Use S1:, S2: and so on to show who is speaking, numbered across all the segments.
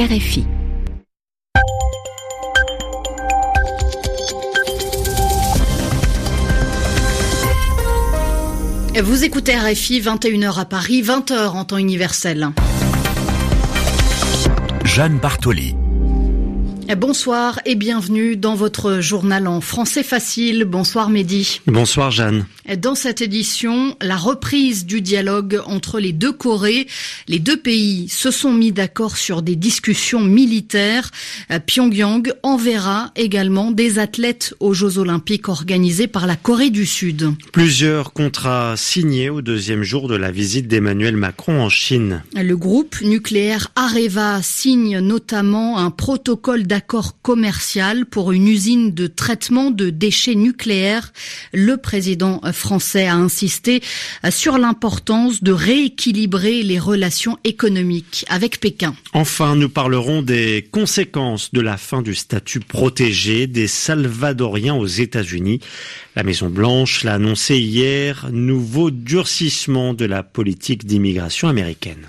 S1: RFI.
S2: Vous écoutez RFI 21h à Paris, 20h en temps universel.
S3: Jeanne Bartoli.
S2: Bonsoir et bienvenue dans votre journal en français facile. Bonsoir Mehdi.
S4: Bonsoir Jeanne.
S2: Dans cette édition, la reprise du dialogue entre les deux Corées. Les deux pays se sont mis d'accord sur des discussions militaires. Pyongyang enverra également des athlètes aux Jeux olympiques organisés par la Corée du Sud.
S4: Plusieurs contrats signés au deuxième jour de la visite d'Emmanuel Macron en Chine.
S2: Le groupe nucléaire Areva signe notamment un protocole d'accord accord commercial pour une usine de traitement de déchets nucléaires. Le président français a insisté sur l'importance de rééquilibrer les relations économiques avec Pékin.
S4: Enfin, nous parlerons des conséquences de la fin du statut protégé des Salvadoriens aux États-Unis. La Maison-Blanche l'a annoncé hier, nouveau durcissement de la politique d'immigration américaine.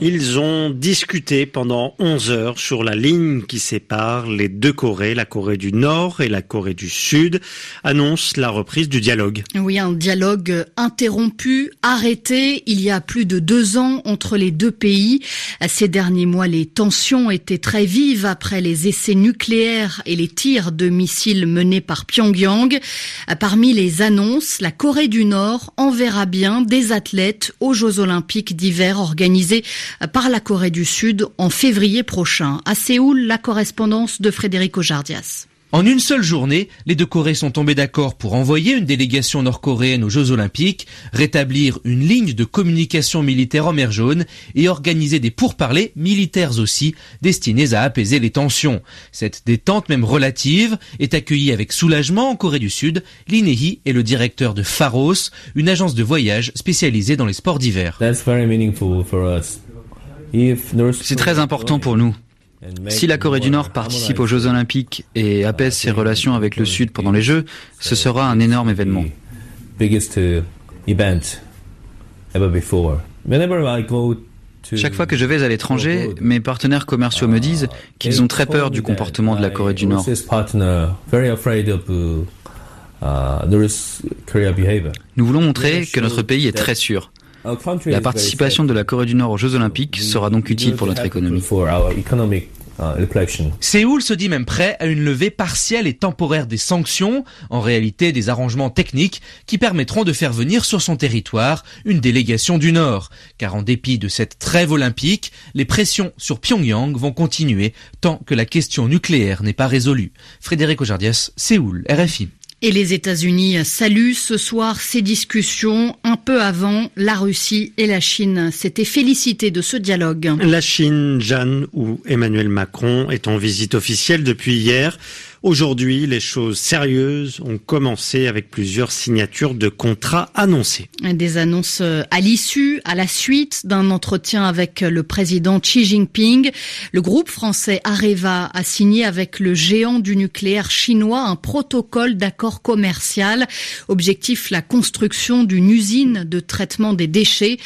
S4: Ils ont discuté pendant 11 heures sur la ligne qui sépare les deux Corées, la Corée du Nord et la Corée du Sud, annonce la reprise du dialogue.
S2: Oui, un dialogue interrompu, arrêté il y a plus de deux ans entre les deux pays. Ces derniers mois, les tensions étaient très vives après les essais nucléaires et les tirs de missiles menés par Pyongyang. Parmi les annonces, la Corée du Nord enverra bien des athlètes aux Jeux olympiques d'hiver organisés par la Corée du Sud en février prochain. À Séoul, la correspondance de Frédéric Ojardias.
S5: En une seule journée, les deux Corées sont tombés d'accord pour envoyer une délégation nord-coréenne aux Jeux Olympiques, rétablir une ligne de communication militaire en mer Jaune et organiser des pourparlers militaires aussi destinés à apaiser les tensions. Cette détente même relative est accueillie avec soulagement en Corée du Sud. L'INEHI est le directeur de Pharos, une agence de voyage spécialisée dans les sports d'hiver.
S6: C'est très important pour nous. Si la Corée du Nord participe aux Jeux olympiques et apaise ses relations avec le Sud pendant les Jeux, ce sera un énorme événement. Chaque fois que je vais à l'étranger, mes partenaires commerciaux me disent qu'ils ont très peur du comportement de la Corée du Nord. Nous voulons montrer que notre pays est très sûr. La participation de la Corée du Nord aux Jeux Olympiques sera donc utile pour notre économie.
S5: Séoul se dit même prêt à une levée partielle et temporaire des sanctions, en réalité des arrangements techniques qui permettront de faire venir sur son territoire une délégation du Nord. Car en dépit de cette trêve olympique, les pressions sur Pyongyang vont continuer tant que la question nucléaire n'est pas résolue. Frédéric Ojardias, Séoul, RFI.
S2: Et les États-Unis saluent ce soir ces discussions. Un peu avant, la Russie et la Chine s'étaient félicitées de ce dialogue.
S4: La Chine, Jeanne ou Emmanuel Macron est en visite officielle depuis hier. Aujourd'hui, les choses sérieuses ont commencé avec plusieurs signatures de contrats annoncés.
S2: Des annonces euh, à l'issue, à la suite d'un entretien avec le président Xi Jinping. Le groupe français Areva a signé avec le géant du nucléaire chinois un protocole d'accord commercial. Objectif, la construction d'une usine de traitement des déchets.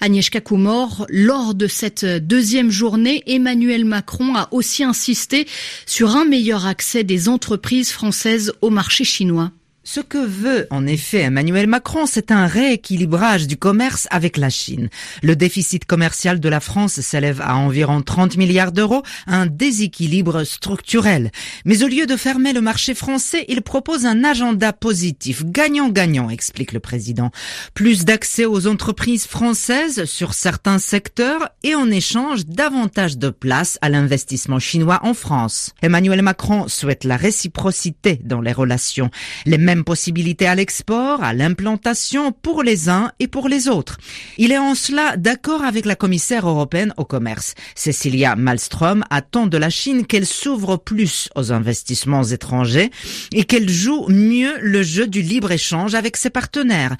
S2: Agnieszka Kumor, lors de cette deuxième journée, Emmanuel Macron a aussi insisté sur un meilleur accès des entreprises françaises au marché chinois.
S7: Ce que veut en effet Emmanuel Macron, c'est un rééquilibrage du commerce avec la Chine. Le déficit commercial de la France s'élève à environ 30 milliards d'euros, un déséquilibre structurel. Mais au lieu de fermer le marché français, il propose un agenda positif, gagnant-gagnant, explique le président. Plus d'accès aux entreprises françaises sur certains secteurs et en échange davantage de place à l'investissement chinois en France. Emmanuel Macron souhaite la réciprocité dans les relations. Possibilités à l'export, à l'implantation pour les uns et pour les autres. Il est en cela d'accord avec la commissaire européenne au commerce. Cecilia Malmström attend de la Chine qu'elle s'ouvre plus aux investissements étrangers et qu'elle joue mieux le jeu du libre-échange avec ses partenaires.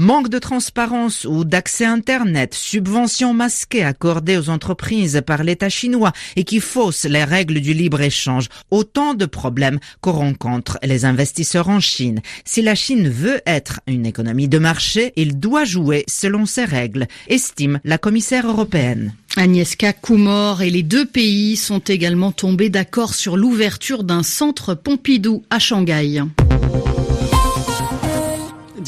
S7: Manque de transparence ou d'accès Internet, subventions masquées accordées aux entreprises par l'État chinois et qui faussent les règles du libre-échange, autant de problèmes que rencontrent les investisseurs en Chine. Chine. Si la Chine veut être une économie de marché, il doit jouer selon ses règles, estime la commissaire européenne.
S2: Agnieszka Kumor et les deux pays sont également tombés d'accord sur l'ouverture d'un centre Pompidou à Shanghai.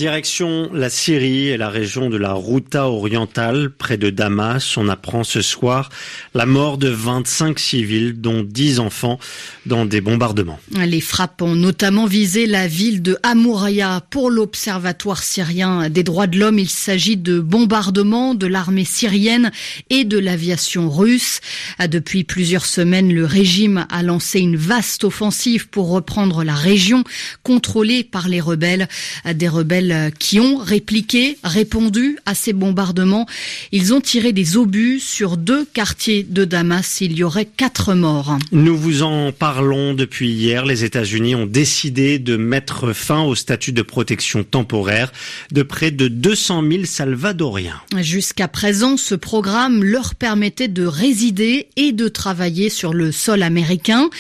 S4: Direction la Syrie et la région de la Routa orientale, près de Damas. On apprend ce soir la mort de 25 civils, dont 10 enfants, dans des bombardements.
S2: Les frappes ont notamment visé la ville de Amouraya. Pour l'Observatoire syrien des droits de l'homme, il s'agit de bombardements de l'armée syrienne et de l'aviation russe. Depuis plusieurs semaines, le régime a lancé une vaste offensive pour reprendre la région contrôlée par les rebelles. Des rebelles qui ont répliqué, répondu à ces bombardements. Ils ont tiré des obus sur deux quartiers de Damas. Il y aurait quatre morts.
S4: Nous vous en parlons depuis hier. Les États-Unis ont décidé de mettre fin au statut de protection temporaire de près de 200 000 Salvadoriens.
S2: Jusqu'à présent, ce programme leur permettait de résider et de travailler sur le sol américain.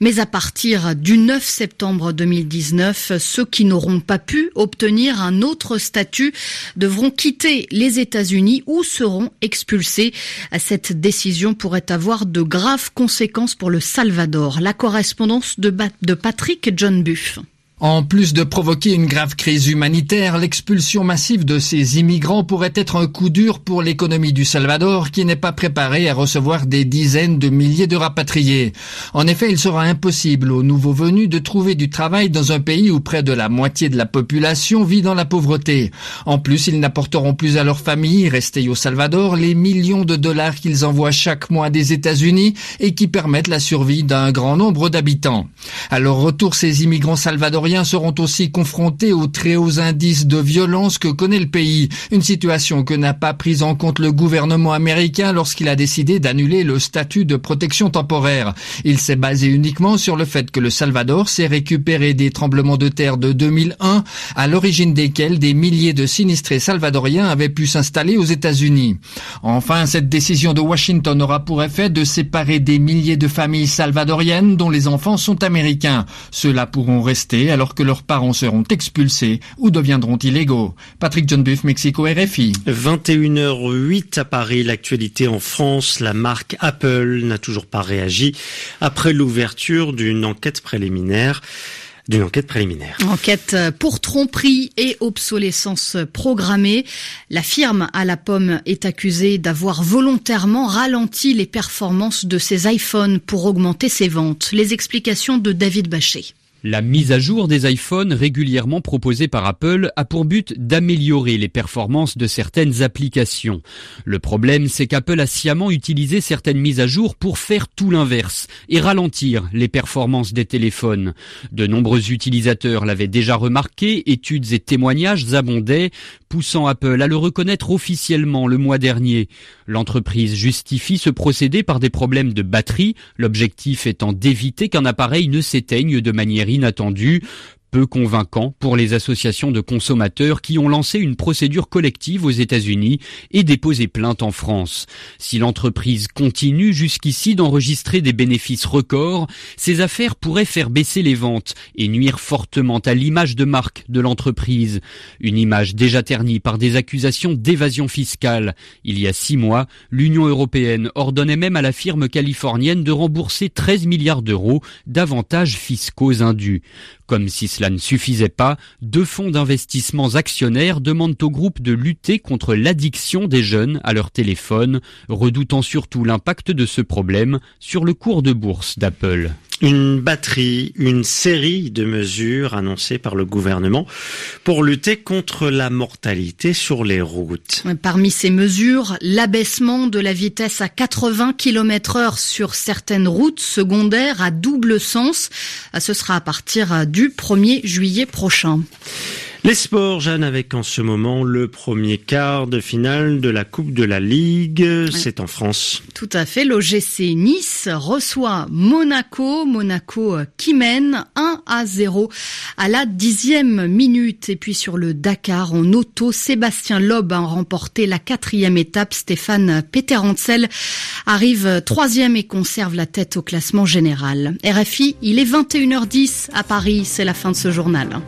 S2: Mais à partir du 9 septembre 2019, ceux qui n'auront pas pu obtenir un autre statut devront quitter les États-Unis ou seront expulsés. Cette décision pourrait avoir de graves conséquences pour le Salvador. La correspondance de, de Patrick John Buff.
S1: En plus de provoquer une grave crise humanitaire, l'expulsion massive de ces immigrants pourrait être un coup dur pour l'économie du Salvador qui n'est pas préparée à recevoir des dizaines de milliers de rapatriés. En effet, il sera impossible aux nouveaux venus de trouver du travail dans un pays où près de la moitié de la population vit dans la pauvreté. En plus, ils n'apporteront plus à leur famille restée au Salvador les millions de dollars qu'ils envoient chaque mois des États-Unis et qui permettent la survie d'un grand nombre d'habitants. À leur retour, ces immigrants salvadoriens seront aussi confrontés aux très hauts indices de violence que connaît le pays, une situation que n'a pas prise en compte le gouvernement américain lorsqu'il a décidé d'annuler le statut de protection temporaire. Il s'est basé uniquement sur le fait que le Salvador s'est récupéré des tremblements de terre de 2001, à l'origine desquels des milliers de sinistrés salvadoriens avaient pu s'installer aux États-Unis. Enfin, cette décision de Washington aura pour effet de séparer des milliers de familles salvadoriennes dont les enfants sont américains. Ceux-là pourront rester alors que leurs parents seront expulsés ou deviendront illégaux. Patrick John Buff, Mexico RFI.
S4: 21h08 à Paris, l'actualité en France, la marque Apple n'a toujours pas réagi après l'ouverture d'une enquête préliminaire d'une enquête préliminaire.
S2: Enquête pour tromperie et obsolescence programmée. La firme à la pomme est accusée d'avoir volontairement ralenti les performances de ses iPhones pour augmenter ses ventes. Les explications de David Bachet.
S8: La mise à jour des iPhones régulièrement proposée par Apple a pour but d'améliorer les performances de certaines applications. Le problème, c'est qu'Apple a sciemment utilisé certaines mises à jour pour faire tout l'inverse et ralentir les performances des téléphones. De nombreux utilisateurs l'avaient déjà remarqué, études et témoignages abondaient, poussant Apple à le reconnaître officiellement le mois dernier. L'entreprise justifie ce procédé par des problèmes de batterie, l'objectif étant d'éviter qu'un appareil ne s'éteigne de manière inattendue peu convaincant pour les associations de consommateurs qui ont lancé une procédure collective aux États-Unis et déposé plainte en France. Si l'entreprise continue jusqu'ici d'enregistrer des bénéfices records, ces affaires pourraient faire baisser les ventes et nuire fortement à l'image de marque de l'entreprise. Une image déjà ternie par des accusations d'évasion fiscale. Il y a six mois, l'Union européenne ordonnait même à la firme californienne de rembourser 13 milliards d'euros d'avantages fiscaux indus. Comme si cela ne suffisait pas, deux fonds d'investissements actionnaires demandent au groupe de lutter contre l'addiction des jeunes à leur téléphone, redoutant surtout l'impact de ce problème sur le cours de bourse d'Apple
S4: une batterie, une série de mesures annoncées par le gouvernement pour lutter contre la mortalité sur les routes.
S2: Parmi ces mesures, l'abaissement de la vitesse à 80 km heure sur certaines routes secondaires à double sens. Ce sera à partir du 1er juillet prochain.
S4: Les sports, Jeanne, avec en ce moment le premier quart de finale de la Coupe de la Ligue. C'est en France.
S2: Tout à fait. L'OGC Nice reçoit Monaco. Monaco euh, qui mène 1 à 0 à la dixième minute. Et puis sur le Dakar en auto, Sébastien Loeb a remporté la quatrième étape. Stéphane Peterhansel arrive troisième et conserve la tête au classement général. RFI, il est 21h10 à Paris. C'est la fin de ce journal.